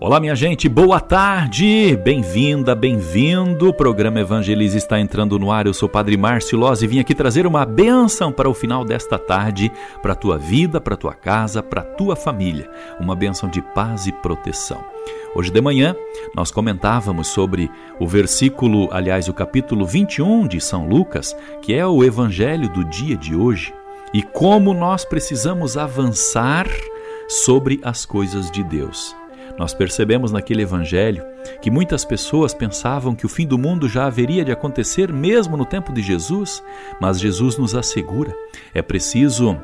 Olá, minha gente, boa tarde! Bem-vinda, bem-vindo. O programa Evangelize está entrando no ar. Eu sou o Padre Márcio Loz e vim aqui trazer uma bênção para o final desta tarde, para a tua vida, para a tua casa, para a tua família. Uma bênção de paz e proteção. Hoje de manhã, nós comentávamos sobre o versículo, aliás, o capítulo 21 de São Lucas, que é o evangelho do dia de hoje, e como nós precisamos avançar sobre as coisas de Deus. Nós percebemos naquele evangelho que muitas pessoas pensavam que o fim do mundo já haveria de acontecer mesmo no tempo de Jesus, mas Jesus nos assegura: é preciso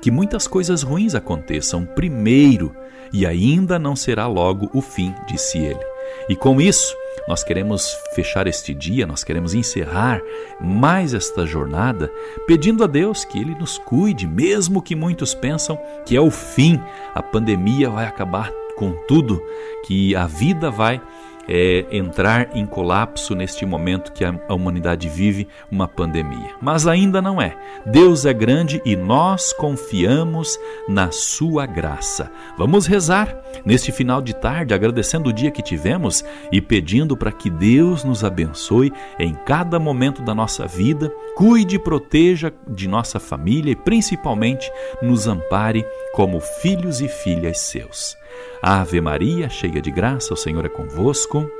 que muitas coisas ruins aconteçam primeiro e ainda não será logo o fim, disse ele. E com isso, nós queremos fechar este dia, nós queremos encerrar mais esta jornada, pedindo a Deus que Ele nos cuide, mesmo que muitos pensam que é o fim, a pandemia vai acabar com tudo, que a vida vai é, entrar em colapso neste momento que a humanidade vive uma pandemia. Mas ainda não é. Deus é grande e nós confiamos na Sua graça. Vamos rezar neste final de tarde, agradecendo o dia que tivemos e pedindo para que Deus nos abençoe em cada momento da nossa vida, cuide e proteja de nossa família e principalmente nos ampare como filhos e filhas seus. Ave Maria, cheia de graça, o Senhor é convosco.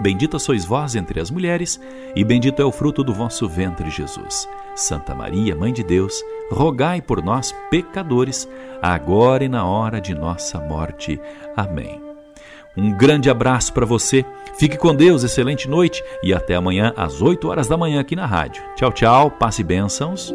Bendita sois vós entre as mulheres, e bendito é o fruto do vosso ventre, Jesus. Santa Maria, Mãe de Deus, rogai por nós, pecadores, agora e na hora de nossa morte. Amém. Um grande abraço para você, fique com Deus, excelente noite e até amanhã às 8 horas da manhã aqui na rádio. Tchau, tchau, passe bênçãos.